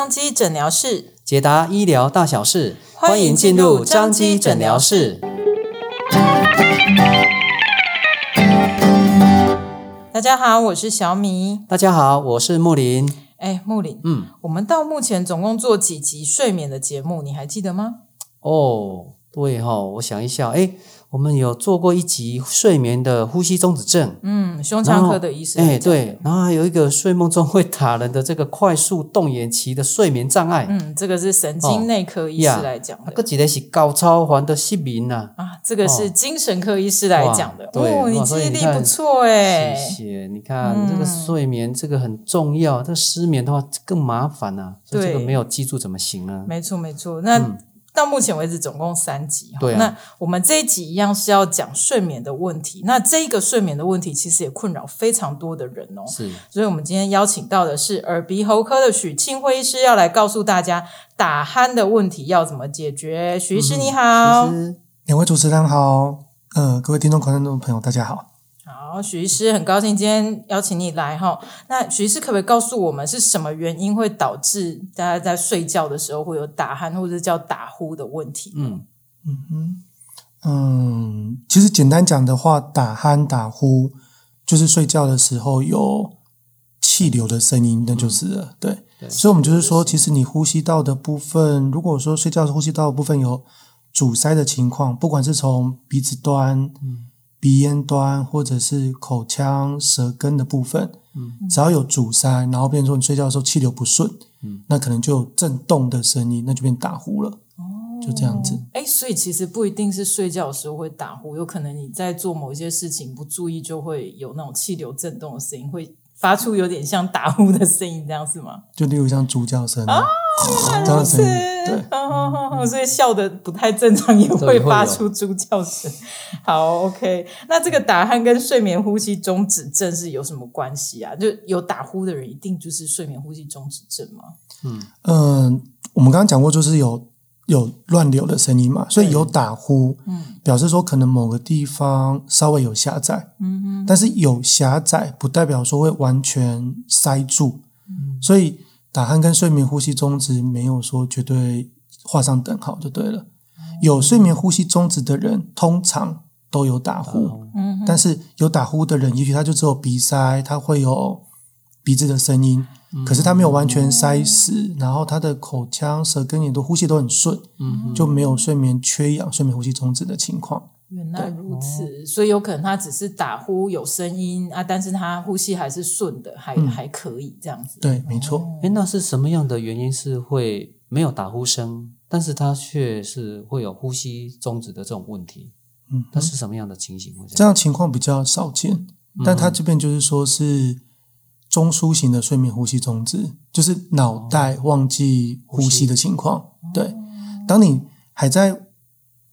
彰基诊疗室，解答医疗大小事，欢迎进入张基诊疗室。大家好，我是小米。大家好，我是木林。哎，木林，嗯，我们到目前总共做几集睡眠的节目，你还记得吗？哦，对哈、哦，我想一下，哎。我们有做过一集睡眠的呼吸中止症，嗯，胸腔科的医生，哎，对，然后还有一个睡梦中会打人的这个快速动眼期的睡眠障碍，嗯，这个是神经内科医师来讲的，这、哦、几个是高超环的失眠呐，啊，这个是精神科医师来讲的，哦、对哦，你记忆力不错哎，谢谢，你看、嗯、这个睡眠这个很重要，这个失眠的话更麻烦呐、啊，所以这个没有记住怎么行呢？没错没错，那。嗯到目前为止，总共三集。对啊。那我们这一集一样是要讲睡眠的问题。那这个睡眠的问题，其实也困扰非常多的人哦。是。所以我们今天邀请到的是耳鼻喉科的许庆辉医师，要来告诉大家打鼾的问题要怎么解决。许医师你好。嗯、两位主持人好。呃，各位听众、观众朋友，大家好。好，许医师，很高兴今天邀请你来哈。那许医师可不可以告诉我们，是什么原因会导致大家在睡觉的时候会有打鼾或者叫打呼的问题？嗯嗯哼嗯，其实简单讲的话，打鼾打呼就是睡觉的时候有气流的声音，那就是了。嗯、对，对，所以我们就是说，其实你呼吸道的部分，如果说睡觉的呼吸道的部分有阻塞的情况，不管是从鼻子端，嗯。鼻咽端或者是口腔舌根的部分，嗯，只要有阻塞，然后变成说你睡觉的时候气流不顺，嗯，那可能就有震动的声音，那就变打呼了，哦，就这样子。哎，所以其实不一定是睡觉的时候会打呼，有可能你在做某一些事情不注意，就会有那种气流震动的声音会。发出有点像打呼的声音，这样是吗？就例如像猪叫声啊，这样的声音，对，哦、所以笑得不太正常也会发出猪叫声。好，OK，那这个打鼾跟睡眠呼吸中止症是有什么关系啊？就有打呼的人一定就是睡眠呼吸中止症吗？嗯嗯、呃，我们刚刚讲过，就是有。有乱流的声音嘛，所以有打呼，嗯，表示说可能某个地方稍微有狭窄，嗯嗯，但是有狭窄不代表说会完全塞住，嗯，所以打鼾跟睡眠呼吸中止没有说绝对画上等号就对了。有睡眠呼吸中止的人通常都有打呼，嗯，但是有打呼的人，也许他就只有鼻塞，他会有鼻子的声音。可是他没有完全塞死，嗯、然后他的口腔、舌根也都呼吸都很顺，嗯，就没有睡眠缺氧、睡眠呼吸中止的情况。原来如此，哦、所以有可能他只是打呼有声音啊，但是他呼吸还是顺的，还、嗯、还可以这样子。对，没错。哎，那是什么样的原因是会没有打呼声，但是他却是会有呼吸中止的这种问题？嗯，那是什么样的情形？这样情况比较少见，嗯、但他这边就是说是。中枢型的睡眠呼吸中止，就是脑袋忘记呼吸的情况。对，当你还在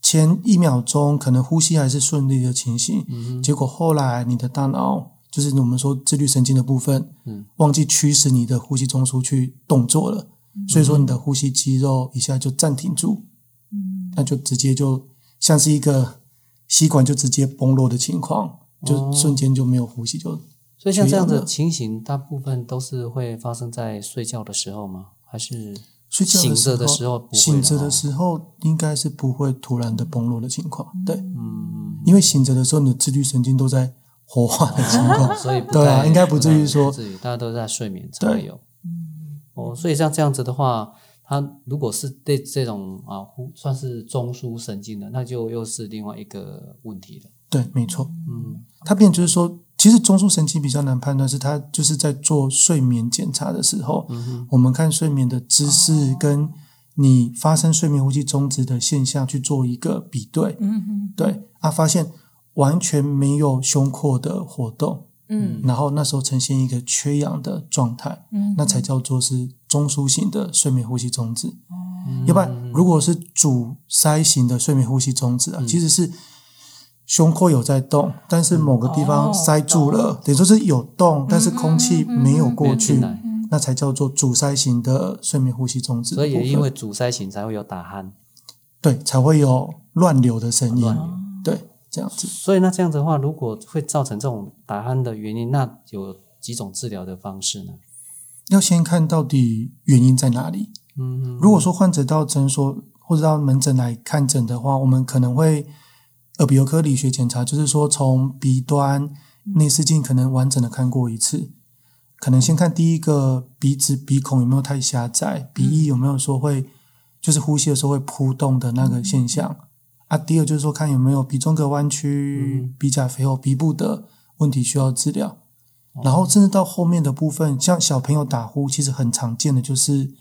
前一秒钟可能呼吸还是顺利的情形，嗯、结果后来你的大脑就是我们说自律神经的部分，嗯、忘记驱使你的呼吸中枢去动作了，嗯、所以说你的呼吸肌肉一下就暂停住，嗯、那就直接就像是一个吸管就直接崩落的情况，就瞬间就没有呼吸就。所以像这样的情形，大部分都是会发生在睡觉的时候吗？还是醒着的时候？醒着的时候应该是不会突然的崩落的情况。对，嗯，因为醒着的时候你的自律神经都在活化的情况，所以对啊，应该不至于说，至于大家都在睡眠才会有。嗯，哦，所以像这样子的话，它如果是对这种啊，算是中枢神经的，那就又是另外一个问题了。对，没错。嗯，它变就是说。其实中枢神经比较难判断，是它就是在做睡眠检查的时候，嗯、我们看睡眠的姿势跟你发生睡眠呼吸中止的现象去做一个比对，嗯、哼。对啊，发现完全没有胸廓的活动，嗯，然后那时候呈现一个缺氧的状态，嗯，那才叫做是中枢型的睡眠呼吸中止，嗯、要不然如果是阻塞型的睡眠呼吸中止啊，嗯、其实是。胸廓有在动，但是某个地方塞住了，哦、等于说是有动，但是空气没有过去，那才叫做阻塞型的睡眠呼吸中止。所以也因为阻塞型才会有打鼾，对，才会有乱流的声音，对，这样子。所以那这样子的话，如果会造成这种打鼾的原因，那有几种治疗的方式呢？要先看到底原因在哪里。嗯，如果说患者到诊所或者到门诊来看诊的话，我们可能会耳鼻喉科理学检查，就是说从鼻端内视镜可能完整的看过一次，可能先看第一个鼻子鼻孔有没有太狭窄，鼻翼有没有说会就是呼吸的时候会扑动的那个现象啊。第二就是说看有没有鼻中隔弯曲、鼻甲肥厚、鼻部的问题需要治疗。然后甚至到后面的部分，像小朋友打呼，其实很常见的就是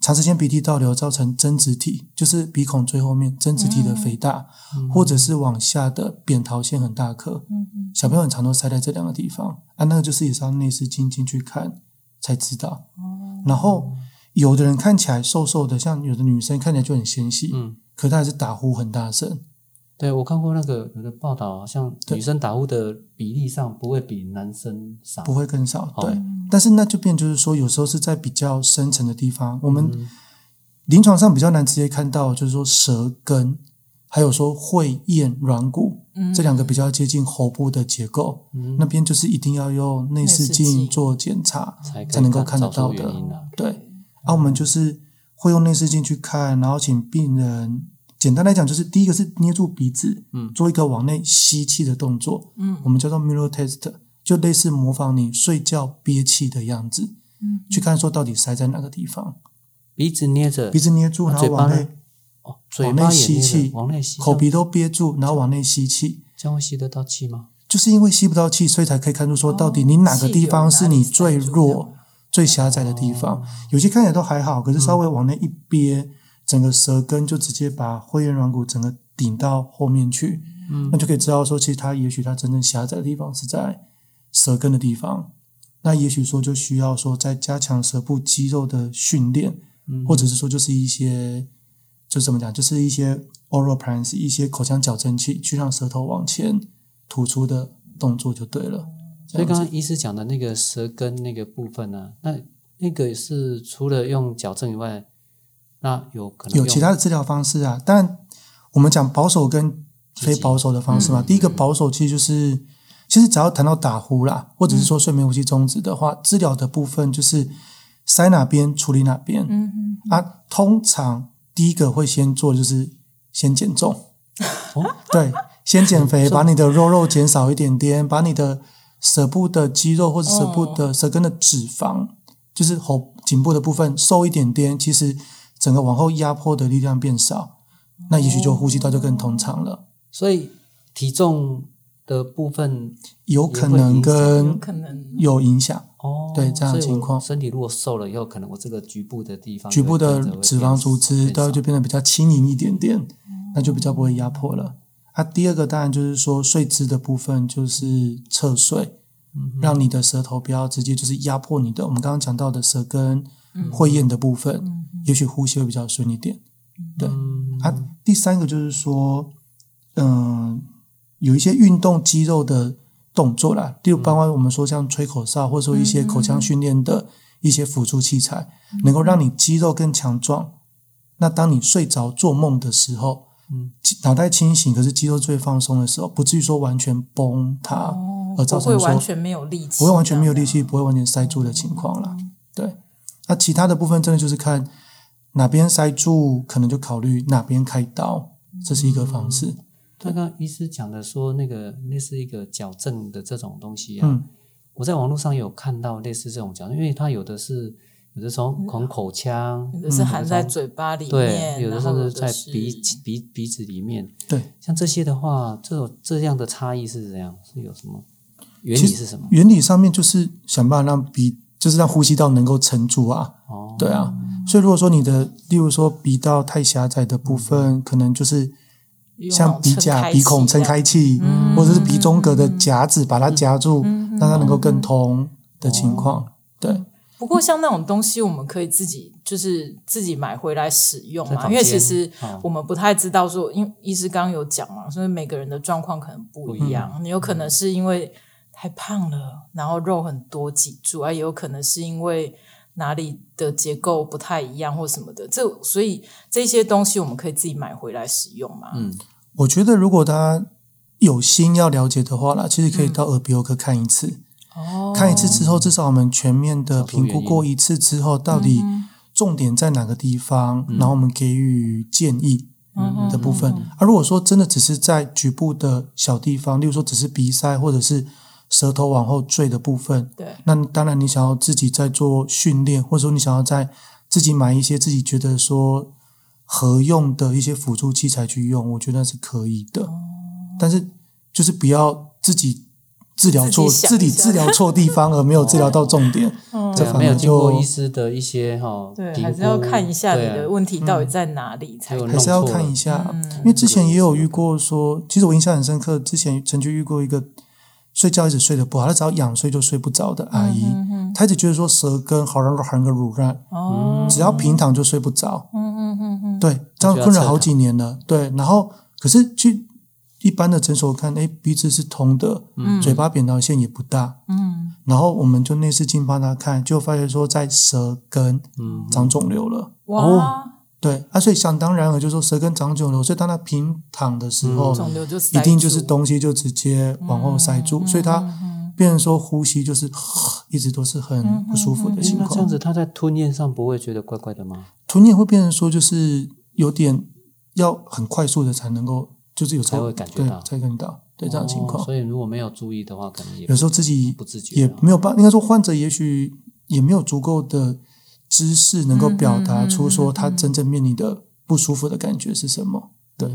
长时间鼻涕倒流造成增殖体，就是鼻孔最后面增殖体的肥大，嗯、或者是往下的扁桃腺很大颗。嗯、小朋友很常都塞在这两个地方啊，那个就是也是要内视镜进去看才知道。嗯、然后有的人看起来瘦瘦的，像有的女生看起来就很纤细，嗯，可她还是打呼很大声。对，我看过那个有的报道，好像女生打呼的比例上不会比男生少，不会更少。对，哦、但是那就变就是说，有时候是在比较深层的地方，我们临床上比较难直接看到，就是说舌根，还有说会厌软骨、嗯、这两个比较接近喉部的结构，嗯、那边就是一定要用内视镜做检查才能够看得到的。啊对，啊，我们就是会用内视镜去看，然后请病人。简单来讲，就是第一个是捏住鼻子，嗯，做一个往内吸气的动作，嗯，我们叫做 Mueller test，就类似模仿你睡觉憋气的样子，嗯，去看说到底塞在哪个地方。鼻子捏着，鼻子捏住，然后往内，哦，往内吸气，往内吸，口鼻都憋住，然后往内吸气，这样会吸得到气吗？就是因为吸不到气，所以才可以看出说到底你哪个地方是你最弱、最狭窄的地方。有些看起来都还好，可是稍微往内一憋。整个舌根就直接把会厌软骨整个顶到后面去，嗯，那就可以知道说，其实它也许它真正狭窄的地方是在舌根的地方，那也许说就需要说再加强舌部肌肉的训练，嗯，或者是说就是一些就怎么讲，就是一些 oral prance 一些口腔矫正器去让舌头往前突出的动作就对了。所以刚刚医师讲的那个舌根那个部分呢，那那个是除了用矫正以外。那有可能有其他的治疗方式啊，但我们讲保守跟非保守的方式嘛。嗯、第一个保守其实就是，其实只要谈到打呼啦，或者是说睡眠呼吸中止的话，嗯、治疗的部分就是塞哪边处理哪边。嗯嗯。啊，通常第一个会先做就是先减重，哦、对，先减肥，把你的肉肉减少一点点，把你的舌部的肌肉或者舌部的舌根的脂肪，哦、就是喉颈部的部分瘦一点点，其实。整个往后压迫的力量变少，那也许就呼吸道就更通畅了。所以体重的部分有可能跟有影响哦。对，这样的情况，身体如果瘦了以后，可能我这个局部的地方，局部的脂肪组织都就变得比较轻盈一点点，那就比较不会压迫了。啊，第二个当然就是说睡姿的部分，就是侧睡，让你的舌头不要直接就是压迫你的。我们刚刚讲到的舌根会厌的部分。也许呼吸会比较顺一点，对。啊，第三个就是说，嗯、呃，有一些运动肌肉的动作啦，例如包括我们说像吹口哨，或者说一些口腔训练的一些辅助器材，能够让你肌肉更强壮。那当你睡着做梦的时候，嗯，脑袋清醒，可是肌肉最放松的时候，不至于说完全崩塌，而造成说完全没有力气，不会完全没有力气，不会完全塞住的情况啦。对。那其他的部分真的就是看。哪边塞住，可能就考虑哪边开刀，这是一个方式。刚刚医师讲的说，那个类似一个矫正的这种东西啊，嗯、我在网络上有看到类似这种矫正，因为它有的是有的从从口腔，有的是含在嘴巴里面，对，有的是在鼻鼻鼻子里面，对，像这些的话，这种这样的差异是怎样？是有什么原理是什么？原理上面就是想办法让鼻，就是让呼吸道能够撑住啊，哦，对啊。所以，如果说你的，例如说鼻道太狭窄的部分，嗯、可能就是像鼻甲、鼻孔撑开气，嗯、或者是鼻中隔的夹子把它夹住，嗯、让它能够更通的情况。哦、对。不过，像那种东西，我们可以自己就是自己买回来使用嘛，因为其实我们不太知道说，因为医师刚刚有讲嘛，所以每个人的状况可能不一样。嗯、你有可能是因为太胖了，然后肉很多脊柱，啊，也有可能是因为。哪里的结构不太一样或什么的，这所以这些东西我们可以自己买回来使用嘛？嗯，我觉得如果大家有心要了解的话啦，其实可以到耳鼻喉科看一次。哦，看一次之后，至少我们全面的评估过一次之后，到底重点在哪个地方，然后我们给予建议的部分。而如果说真的只是在局部的小地方，例如说只是鼻塞或者是舌头往后坠的部分，对，那当然你想要自己在做训练，或者说你想要在自己买一些自己觉得说合用的一些辅助器材去用，我觉得是可以的。但是就是不要自己。治疗错，自己治疗错地方，而没有治疗到重点，这反而就没有经过医师的一些哈，对，还是要看一下你的问题到底在哪里才，还是要看一下，因为之前也有遇过说，其实我印象很深刻，之前曾经遇过一个睡觉一直睡得不好，他只要仰睡就睡不着的阿姨，她一直觉得说舌根好像含个乳软，只要平躺就睡不着，嗯嗯嗯嗯，对，这样困了好几年了，对，然后可是去。一般的诊所看，哎，鼻子是通的，嗯、嘴巴扁桃腺也不大，嗯，然后我们就内视镜帮他看，就发现说在舌根长肿瘤了，哇、哦，对，啊，所以想当然了，就是说舌根长肿瘤，所以当它平躺的时候，肿瘤就一定就是东西就直接往后塞住，嗯、所以它变成说呼吸就是 一直都是很不舒服的情况。那这样子它在吞咽上不会觉得怪怪的吗？吞咽会变成说就是有点要很快速的才能够。就是有才会感觉到，才感觉到对这样的情况，所以如果没有注意的话，可能也有时候自己不自觉，也没有办法。应该说，患者也许也没有足够的知识，能够表达出说他真正面临的不舒服的感觉是什么。对，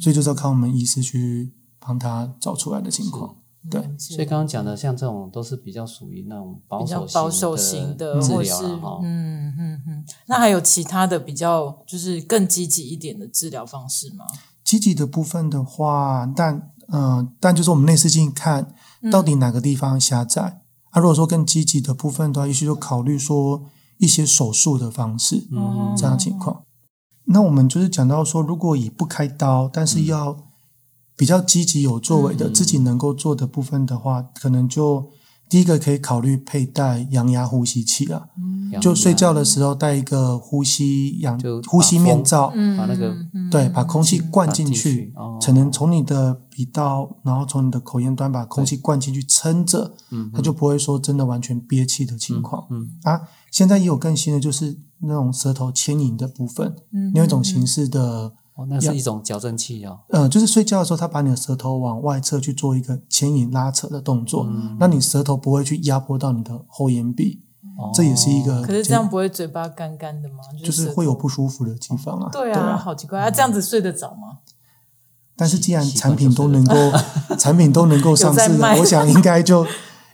所以就是要靠我们医师去帮他找出来的情况。对，所以刚刚讲的像这种都是比较属于那种保守保守型的治疗。嗯嗯嗯，那还有其他的比较就是更积极一点的治疗方式吗？积极的部分的话，但嗯、呃，但就是我们内视镜看到底哪个地方狭窄。嗯、啊，如果说更积极的部分的话，也许就考虑说一些手术的方式，嗯，这样的情况。那我们就是讲到说，如果以不开刀，但是要比较积极有作为的、嗯、自己能够做的部分的话，可能就。第一个可以考虑佩戴羊牙呼吸器啊，嗯、就睡觉的时候戴一个呼吸氧呼吸面罩，把那个对，把空气灌进去，才能从你的鼻道，然后从你的口咽端把空气灌进去撑着，嗯，它就不会说真的完全憋气的情况。嗯，嗯。啊，现在也有更新的，就是那种舌头牵引的部分，嗯，另外一种形式的。哦，那是一种矫正器哦。嗯，就是睡觉的时候，它把你的舌头往外侧去做一个牵引拉扯的动作，嗯、那你舌头不会去压迫到你的后咽壁，哦、这也是一个。可是这样不会嘴巴干干的吗？就是、就是会有不舒服的地方啊。对啊，对啊好奇怪啊！这样子睡得着吗？但是既然产品都能够，产品都能够上市了，我想应该就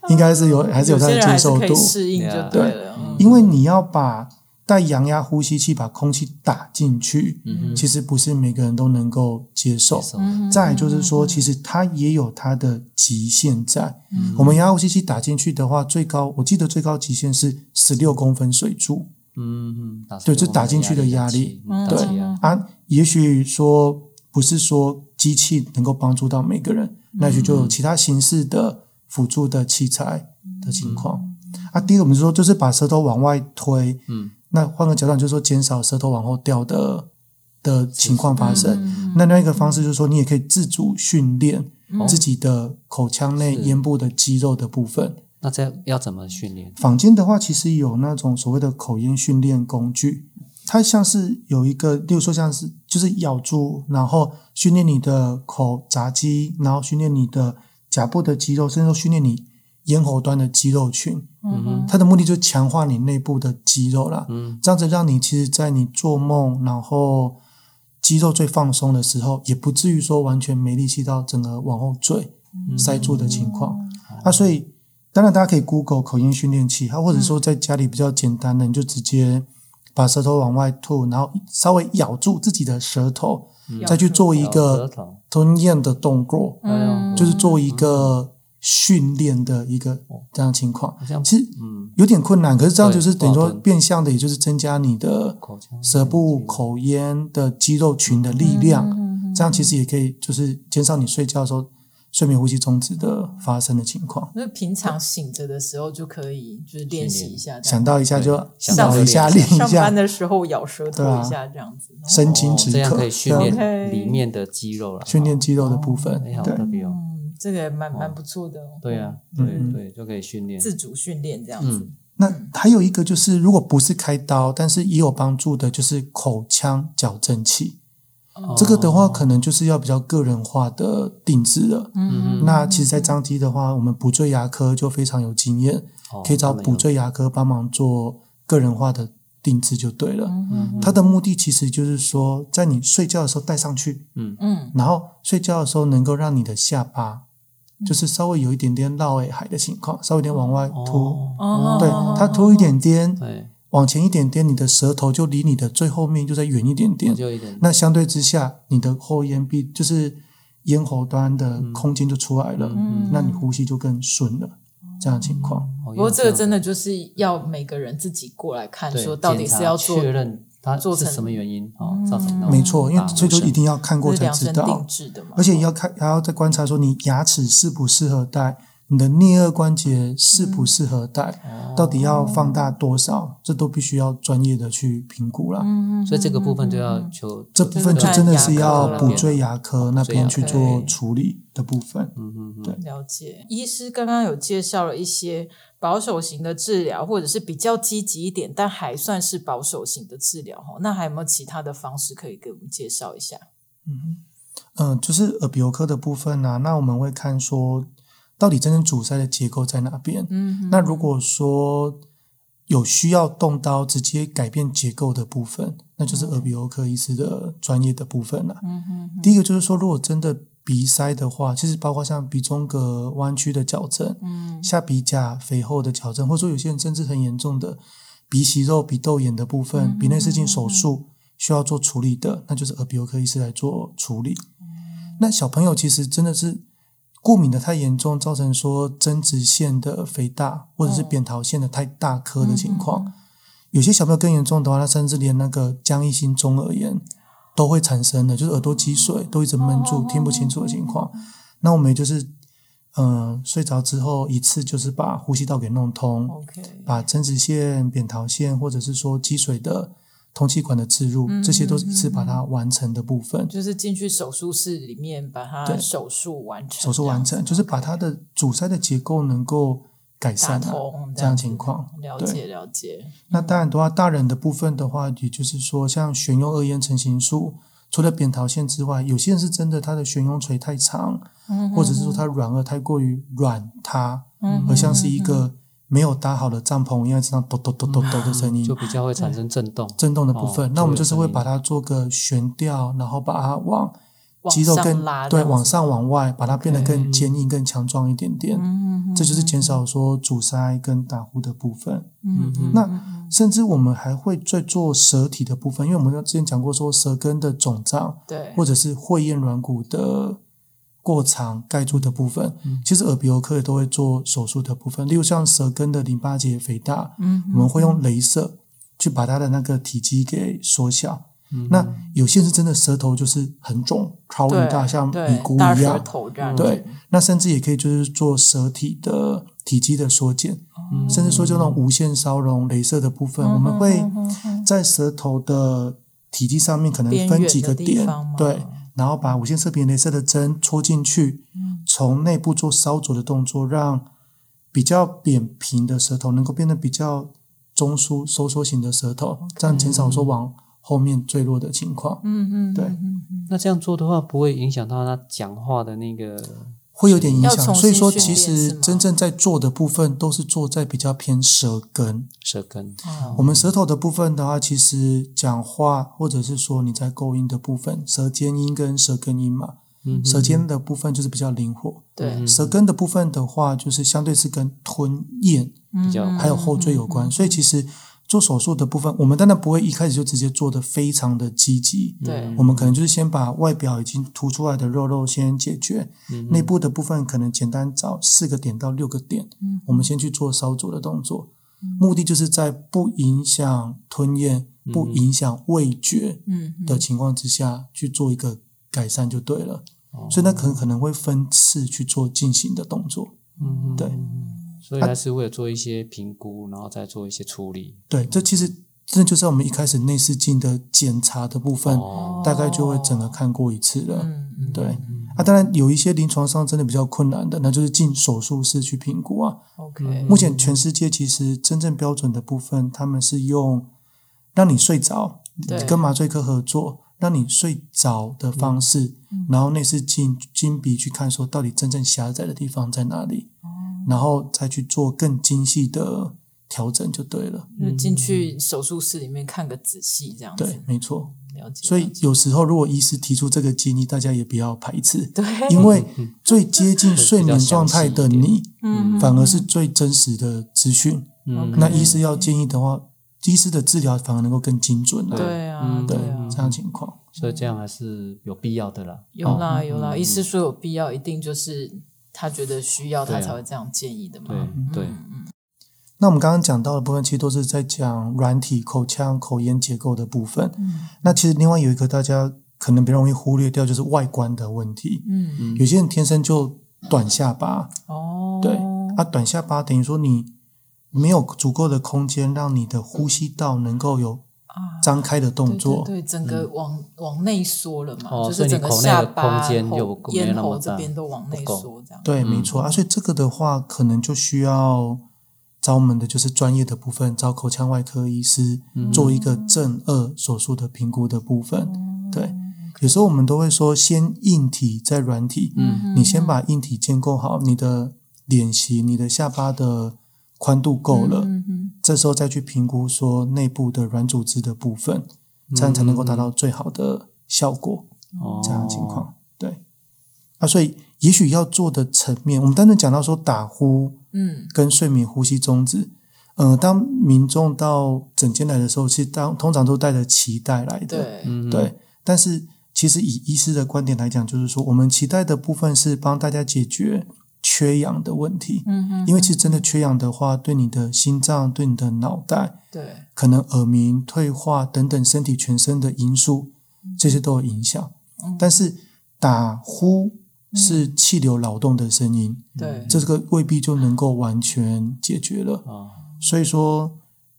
应该是有，还是有它的接受度，适应就对了。对，因为你要把。带阳压呼吸器把空气打进去，嗯、哼其实不是每个人都能够接受。接受再就是说，其实它也有它的极限在。嗯、我们阳压呼吸器打进去的话，最高我记得最高极限是十六公分水柱。嗯嗯，对，就打进去的压力。对啊，也许说不是说机器能够帮助到每个人，嗯、那也许就有其他形式的辅助的器材的情况。嗯、啊，第一个我们说就是把舌头往外推。嗯。那换个角度，就是说减少舌头往后掉的的情况发生。嗯、那另外一个方式就是说，你也可以自主训练自己的口腔内咽部的肌肉的部分。那这要怎么训练？坊间的话，其实有那种所谓的口咽训练工具，它像是有一个，例如说像是就是咬住，然后训练你的口闸肌，然后训练你的颊部的肌肉，甚至说训练你。咽喉端的肌肉群，嗯哼，它的目的就是强化你内部的肌肉啦，嗯，这样子让你其实，在你做梦，然后肌肉最放松的时候，也不至于说完全没力气到整个往后坠、嗯、塞住的情况。嗯、啊，所以当然大家可以 Google 口音训练器，啊，或者说在家里比较简单的，你就直接把舌头往外吐，然后稍微咬住自己的舌头，嗯、再去做一个吞咽的动作，嗯，就是做一个。训练的一个这样的情况，其实有点困难，可是这样就是等于说变相的，也就是增加你的舌部口咽的肌肉群的力量，这样其实也可以就是减少你睡觉的时候睡眠呼吸中止的发生的情况。那平常醒着的时候就可以就是练习一下，想到一下就想到一下练一下。上班的时候咬舌头一下这样子，生津止渴，这样可以训练里面的肌肉了，训练肌肉的部分。对。这个也蛮蛮不错的。对呀，对对，就可以训练自主训练这样子。那还有一个就是，如果不是开刀，但是也有帮助的，就是口腔矫正器。这个的话，可能就是要比较个人化的定制了。嗯，那其实，在张基的话，我们补缀牙科就非常有经验，可以找补缀牙科帮忙做个人化的定制就对了。嗯，它的目的其实就是说，在你睡觉的时候戴上去，嗯。嗯，然后睡觉的时候能够让你的下巴，就是稍微有一点点落尾海的情况，稍微有点往外凸，对，它凸一点点，对。往前一点点，你的舌头就离你的最后面就再远一点点。那相对之下，你的后咽壁就是咽喉端的空间就出来了，嗯、那你呼吸就更顺了。嗯、这样的情况。不过这个真的就是要每个人自己过来看，说到底是要做确认它做成什么原因啊？造成没错，因为所以就一定要看过才知道。而且要看还要再观察说你牙齿适不适合戴。你的颞颌关节适不适合戴？嗯、到底要放大多少？哦、这都必须要专业的去评估了。嗯，所以这个部分就要求这部分就真的是要补缀牙科那边去做处理的部分。嗯嗯嗯，对，了解。医师刚刚有介绍了一些保守型的治疗，或者是比较积极一点，但还算是保守型的治疗。哈，那还有没有其他的方式可以给我们介绍一下？嗯嗯，就是耳鼻喉科的部分呢、啊，那我们会看说。到底真正阻塞的结构在哪边？嗯，那如果说有需要动刀直接改变结构的部分，那就是耳鼻喉科医师的专业的部分了。嗯哼，第一个就是说，如果真的鼻塞的话，其实包括像鼻中隔弯曲的矫正，嗯，下鼻甲肥厚的矫正，或者说有些人甚至很严重的鼻息肉、鼻窦炎的部分，嗯、鼻内视镜手术需要做处理的，那就是耳鼻喉科医师来做处理。嗯、那小朋友其实真的是。过敏的太严重，造成说增殖腺的肥大，或者是扁桃腺的太大颗的情况。嗯、有些小朋友更严重的话，他甚至连那个浆液性中耳炎都会产生的，就是耳朵积水都一直闷住，听不清楚的情况。那我们也就是，嗯、呃，睡着之后一次就是把呼吸道给弄通把增殖腺、扁桃腺或者是说积水的。通气管的置入，这些都是一次把它完成的部分。就是进去手术室里面把它手术完成。手术完成就是把它的阻塞的结构能够改善了，这样情况。了解了解。那当然的话，大人的部分的话，也就是说，像悬雍二咽成型术，除了扁桃腺之外，有些人是真的他的悬雍垂太长，或者是说他软腭太过于软塌，而像是一个。没有搭好的帐篷，因为这样咚咚咚咚咚的声音，就比较会产生震动。震动的部分，那我们就是会把它做个悬吊，然后把它往肌肉更对往上往外，把它变得更坚硬、更强壮一点点。这就是减少说阻塞跟打呼的部分。嗯嗯。那甚至我们还会再做舌体的部分，因为我们之前讲过说舌根的肿胀，对，或者是会咽软骨的。过长盖住的部分，其实耳鼻喉科也都会做手术的部分，例如像舌根的淋巴结肥大，嗯，我们会用镭射去把它的那个体积给缩小。嗯、那有些是真的舌头就是很肿，超级大，像米糊一样，对。那甚至也可以就是做舌体的体积的缩减，嗯、甚至说就那种无线烧融镭射的部分，嗯、我们会在舌头的体积上面可能分几个点，对。然后把无线射频镭射的针戳进去，从内部做烧灼的动作，让比较扁平的舌头能够变得比较中枢收缩型的舌头，这样减少说往后面坠落的情况。嗯嗯，对。那这样做的话，不会影响到他讲话的那个。会有点影响，所以说其实真正在做的部分都是做在比较偏舌根。舌根，我们舌头的部分的话，其实讲话或者是说你在构音的部分，舌尖音跟舌根音嘛，嗯、舌尖的部分就是比较灵活。对，舌根的部分的话，就是相对是跟吞咽比较还有后缀有关，嗯、所以其实。做手术的部分，我们当然不会一开始就直接做得非常的积极。对，我们可能就是先把外表已经凸出来的肉肉先解决，嗯、内部的部分可能简单找四个点到六个点，嗯、我们先去做烧灼的动作，嗯、目的就是在不影响吞咽、不影响味觉的情况之下去做一个改善就对了。所以那可能可能会分次去做进行的动作。嗯，对。所以还是为了做一些评估，啊、然后再做一些处理。对，这其实真的就是我们一开始内视镜的检查的部分，哦、大概就会整个看过一次了。嗯、对，啊，当然有一些临床上真的比较困难的，那就是进手术室去评估啊。OK，目前全世界其实真正标准的部分，他们是用让你睡着，跟麻醉科合作，让你睡着的方式，嗯、然后内视镜金鼻去看，说到底真正狭窄的地方在哪里，嗯、然后再去做更精细的调整就对了。就进去手术室里面看个仔细，这样子。对，没错。了解。所以有时候如果医师提出这个建议，大家也不要排斥。对。因为最接近睡眠状态的你，嗯，反而是最真实的资讯。嗯。那医师要建议的话。医师的治疗反而能够更精准了，对啊，对啊，这样情况，所以这样还是有必要的啦。有啦，有啦，医师说有必要，一定就是他觉得需要，他才会这样建议的嘛。对对。那我们刚刚讲到的部分，其实都是在讲软体口腔口咽结构的部分。嗯那其实另外有一个大家可能比较容易忽略掉，就是外观的问题。嗯，有些人天生就短下巴。哦。对，啊，短下巴等于说你。没有足够的空间让你的呼吸道能够有张开的动作，对，整个往往内缩了嘛，哦，就是整个下巴、空间又咽喉这边都往内缩，这样。对，没错啊，所以这个的话，可能就需要找我们的就是专业的部分，找口腔外科医师做一个正颌手术的评估的部分。对，有时候我们都会说，先硬体再软体。嗯，你先把硬体建构好，你的脸型、你的下巴的。宽度够了，嗯嗯、这时候再去评估说内部的软组织的部分，这样才能够达到最好的效果。哦、这样的情况，对。啊，所以也许要做的层面，我们单纯讲到说打呼，嗯，跟睡眠呼吸中止，嗯、呃，当民众到诊间来的时候，其实当通常都带着期待来的，对，嗯、对。但是其实以医师的观点来讲，就是说我们期待的部分是帮大家解决。缺氧的问题，嗯哼，因为其实真的缺氧的话，对你的心脏、对你的脑袋，对，可能耳鸣、退化等等身体全身的因素，这些都有影响。嗯，但是打呼是气流扰动的声音，对，这个未必就能够完全解决了。啊，所以说，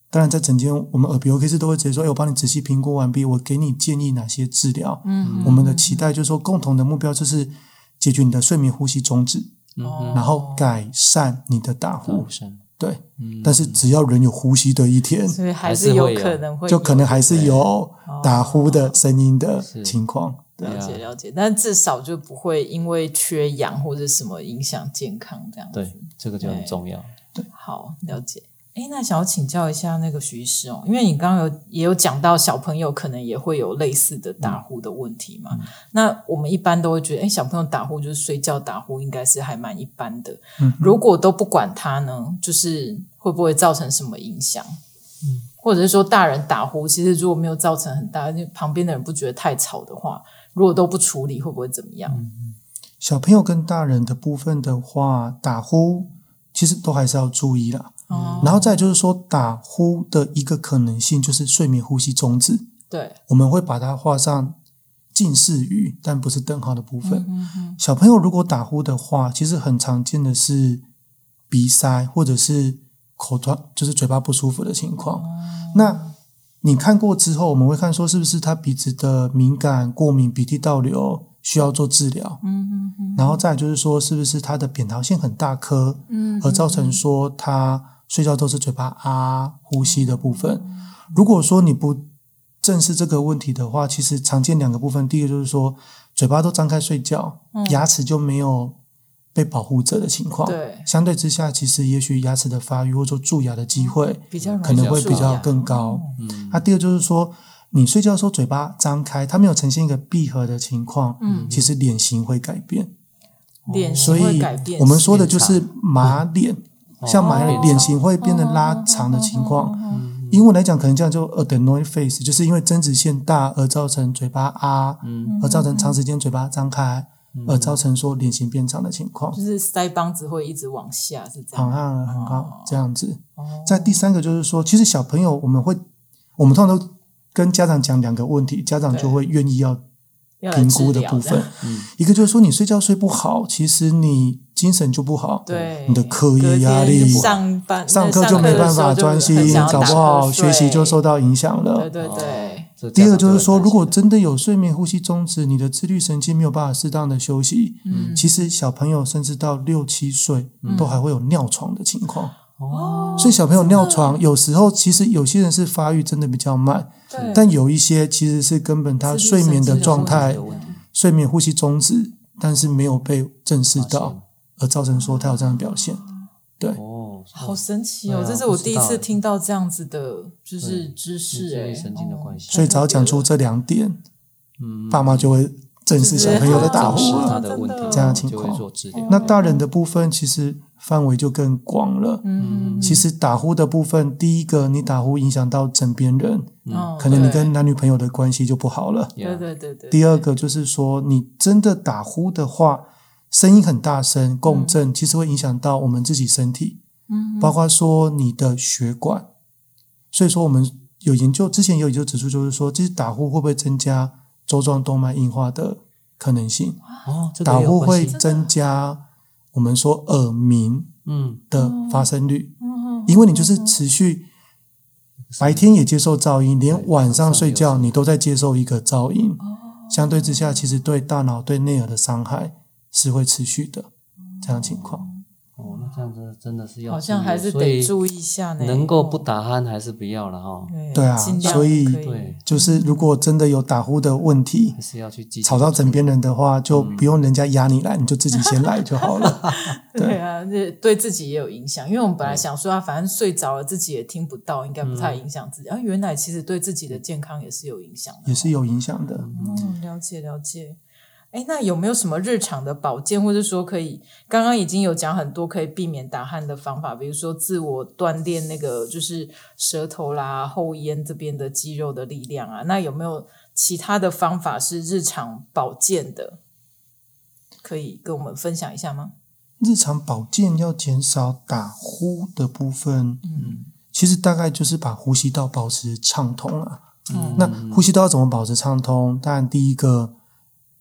当然在整间，我们耳鼻喉科室都会直接说：“哎，我帮你仔细评估完毕，我给你建议哪些治疗。”嗯，我们的期待就是说，共同的目标就是解决你的睡眠呼吸终止。嗯，然后改善你的打呼。声，对，嗯，但是只要人有呼吸的一天，所以还是有可能会，就可能还是有打呼的声音的情况。了解了解，但至少就不会因为缺氧或者什么影响健康这样子。对，这个就很重要。对，好，了解。哎，那想要请教一下那个徐医师哦，因为你刚刚有也有讲到小朋友可能也会有类似的打呼的问题嘛。嗯、那我们一般都会觉得，哎，小朋友打呼就是睡觉打呼，应该是还蛮一般的。嗯、如果都不管他呢，就是会不会造成什么影响？嗯，或者是说大人打呼，其实如果没有造成很大，就旁边的人不觉得太吵的话，如果都不处理，会不会怎么样？嗯、小朋友跟大人的部分的话，打呼其实都还是要注意啦。哦，然后再就是说，打呼的一个可能性就是睡眠呼吸中止。对，我们会把它画上近似于，但不是等号的部分。嗯嗯，小朋友如果打呼的话，其实很常见的是鼻塞或者是口端，就是嘴巴不舒服的情况。哦，那你看过之后，我们会看说是不是他鼻子的敏感、过敏、鼻涕倒流。需要做治疗，嗯嗯嗯，然后再就是说，是不是他的扁桃腺很大颗，嗯，而造成说他睡觉都是嘴巴啊呼吸的部分。如果说你不正视这个问题的话，其实常见两个部分，第一个就是说嘴巴都张开睡觉，牙齿就没有被保护着的情况。对，相对之下，其实也许牙齿的发育或者说蛀牙的机会比较可能会比较更高。嗯，那第二就是说。你睡觉的时候嘴巴张开，它没有呈现一个闭合的情况，嗯，其实脸型会改变，脸型会改变。所以我们说的就是马脸，嗯、像马脸，脸型会变得拉长的情况。英文来讲，可能叫做 adenoid face，就是因为增殖腺大而造成嘴巴啊，嗯，而造成长时间嘴巴张开，嗯、而造成说脸型变长的情况。就是腮帮子会一直往下，是这样，很高很高这样子。哦，在第三个就是说，其实小朋友我们会，我们通常都。跟家长讲两个问题，家长就会愿意要评估的部分。一个就是说，你睡觉睡不好，其实你精神就不好，对，你的课业压力，上班上课就没办法专心，搞不好学习就受到影响了。对对对，第二就是说，如果真的有睡眠呼吸中止，你的自律神经没有办法适当的休息，嗯，其实小朋友甚至到六七岁都还会有尿床的情况。哦，所以小朋友尿床有时候其实有些人是发育真的比较慢，对，但有一些其实是根本他睡眠的状态，睡眠呼吸中止，但是没有被正视到，而造成说他有这样的表现。对。哦好神奇哦！这是我第一次听到这样子的，就是知识哎，神经的关系。所以只要讲出这两点，嗯，爸妈就会正视小朋友的打呼他的问题，这样的情况。那大人的部分其实范围就更广了。嗯，其实打呼的部分，第一个你打呼影响到枕边人，可能你跟男女朋友的关系就不好了。对对对对。第二个就是说，你真的打呼的话，声音很大声，共振，其实会影响到我们自己身体。嗯，包括说你的血管，所以说我们有研究，之前有研究指出，就是说，其实打呼会不会增加周状动脉硬化的可能性？哦，打呼会增加我们说耳鸣嗯。的发生率，嗯，因为你就是持续白天也接受噪音，连晚上睡觉你都在接受一个噪音，相对之下，其实对大脑对内耳的伤害是会持续的这样情况。哦，那这样子真的是要，好像还是得注意一下呢。能够不打鼾还是不要了哈。对啊，所以对就是如果真的有打呼的问题，还是要去吵到枕边人的话，就不用人家压你来，你就自己先来就好了。对啊，这对自己也有影响，因为我们本来想说啊，反正睡着了自己也听不到，应该不太影响自己。啊，原来其实对自己的健康也是有影响的，也是有影响的。嗯，了解了解。哎，那有没有什么日常的保健，或者说可以？刚刚已经有讲很多可以避免打鼾的方法，比如说自我锻炼那个就是舌头啦、后咽这边的肌肉的力量啊。那有没有其他的方法是日常保健的？可以跟我们分享一下吗？日常保健要减少打呼的部分，嗯，其实大概就是把呼吸道保持畅通啊。嗯，那呼吸道怎么保持畅通？当然，第一个。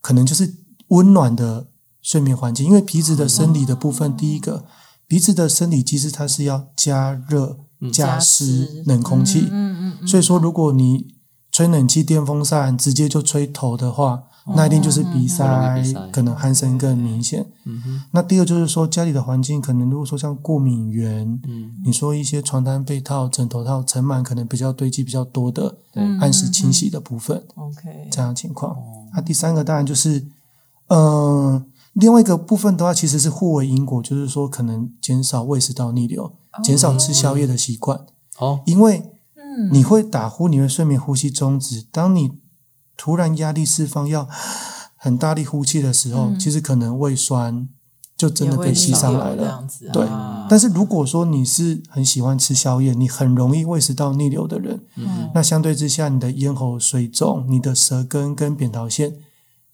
可能就是温暖的睡眠环境，因为鼻子的生理的部分，第一个鼻子的生理机制它是要加热、加湿冷空气，所以说如果你吹冷气、电风扇直接就吹头的话，那一定就是鼻塞，可能鼾声更明显。那第二就是说家里的环境，可能如果说像过敏源，你说一些床单、被套、枕头套尘螨可能比较堆积比较多的，按时清洗的部分，OK，这样的情况。那、啊、第三个当然就是，嗯、呃，另外一个部分的话，其实是互为因果，就是说可能减少胃食道逆流，减少吃宵夜的习惯。哦，因为，你会打呼，你会睡眠呼吸中止。当你突然压力释放，要很大力呼气的时候，嗯、其实可能胃酸就真的被吸上来了。对，但是如果说你是很喜欢吃宵夜，你很容易胃食道逆流的人，嗯、那相对之下，你的咽喉水肿，你的舌根跟扁桃腺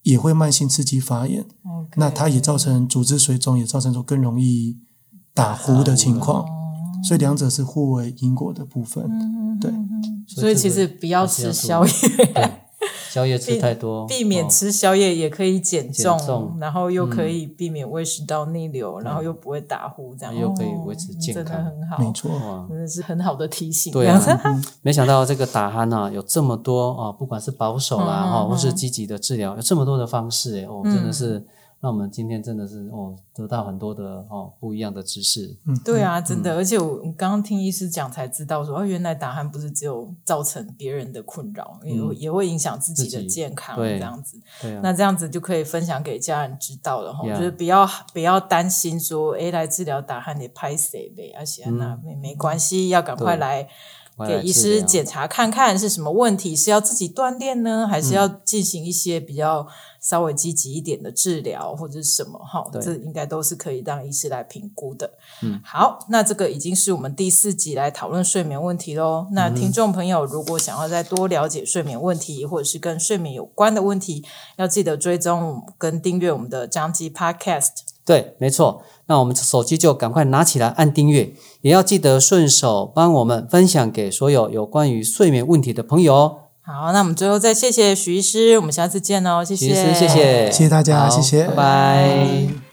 也会慢性刺激发炎。Okay, 那它也造成组织水肿，也造成说更容易打呼的情况。所以两者是互为因果的部分。嗯、对，所以其实不要吃宵夜。宵夜吃太多，避免吃宵夜也可以减重，然后又可以避免胃食道逆流，然后又不会打呼，这样又可以维持健康，真的很好，没错，真的是很好的提醒。对啊，没想到这个打鼾呢，有这么多啊，不管是保守啦哈，或是积极的治疗，有这么多的方式，哎哦，真的是。那我们今天真的是哦，得到很多的哦不一样的知识。嗯，对啊，真的，嗯、而且我刚刚听医师讲才知道说，哦，原来打鼾不是只有造成别人的困扰，嗯、也也会影响自己的健康，这样子。对，那这样子就可以分享给家人知道了哈，就是不要不要担心说，哎，来治疗打鼾得拍谁呗，而且那没没关系，要赶快来。给医师检查看看是什么问题，是要自己锻炼呢，还是要进行一些比较稍微积极一点的治疗，或者是什么？哈，这应该都是可以让医师来评估的。嗯，好，那这个已经是我们第四集来讨论睡眠问题喽。那听众朋友如果想要再多了解睡眠问题，或者是跟睡眠有关的问题，要记得追踪跟订阅我们的张基 Podcast。对，没错。那我们手机就赶快拿起来按订阅，也要记得顺手帮我们分享给所有有关于睡眠问题的朋友哦。好，那我们最后再谢谢徐医师，我们下次见哦，谢谢，徐医师谢谢，谢谢大家，谢谢，拜拜。